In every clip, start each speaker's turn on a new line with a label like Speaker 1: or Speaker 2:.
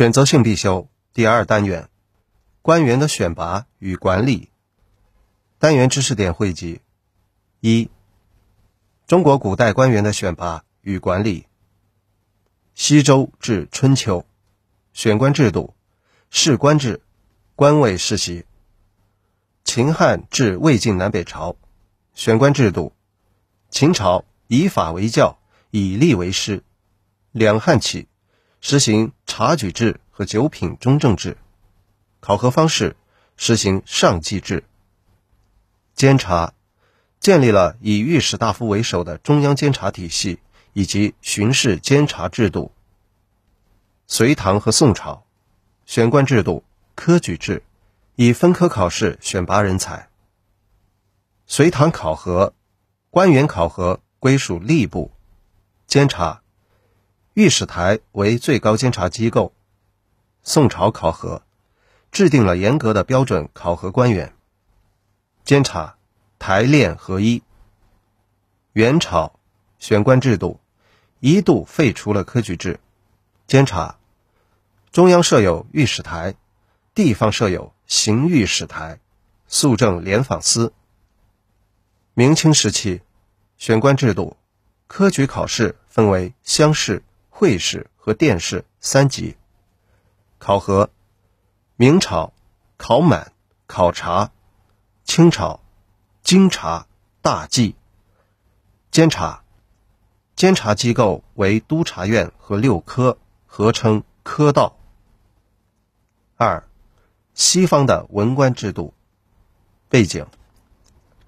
Speaker 1: 选择性必修第二单元：官员的选拔与管理。单元知识点汇集：一、中国古代官员的选拔与管理。西周至春秋，选官制度，士官制，官位世袭。秦汉至魏晋南北朝，选官制度，秦朝以法为教，以吏为师。两汉起。实行察举制和九品中正制，考核方式实行上计制。监察建立了以御史大夫为首的中央监察体系以及巡视监察制度。隋唐和宋朝，选官制度科举制，以分科考试选拔人才。隋唐考核官员考核归属吏部，监察。御史台为最高监察机构。宋朝考核制定了严格的标准考核官员。监察台练合一。元朝选官制度一度废除了科举制。监察中央设有御史台，地方设有刑御史台、肃正廉访司。明清时期选官制度科举考试分为乡试。会试和殿试三级考核，明朝考满、考察，清朝京察、大计。监察，监察机构为督察院和六科，合称科道。二，西方的文官制度背景，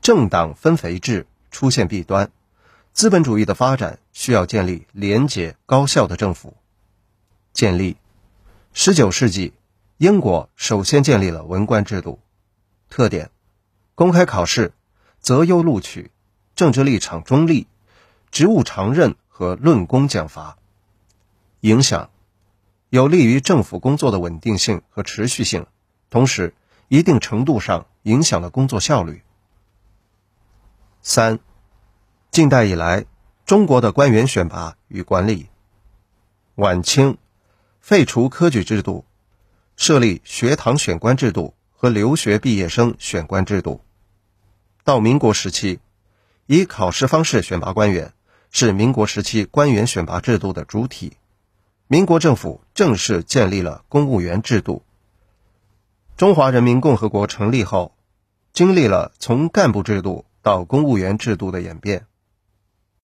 Speaker 1: 政党分肥制出现弊端。资本主义的发展需要建立廉洁高效的政府。建立，十九世纪，英国首先建立了文官制度。特点：公开考试，择优录取，政治立场中立，职务常任和论功奖罚。影响：有利于政府工作的稳定性和持续性，同时一定程度上影响了工作效率。三。近代以来，中国的官员选拔与管理。晚清废除科举制度，设立学堂选官制度和留学毕业生选官制度。到民国时期，以考试方式选拔官员是民国时期官员选拔制度的主体。民国政府正式建立了公务员制度。中华人民共和国成立后，经历了从干部制度到公务员制度的演变。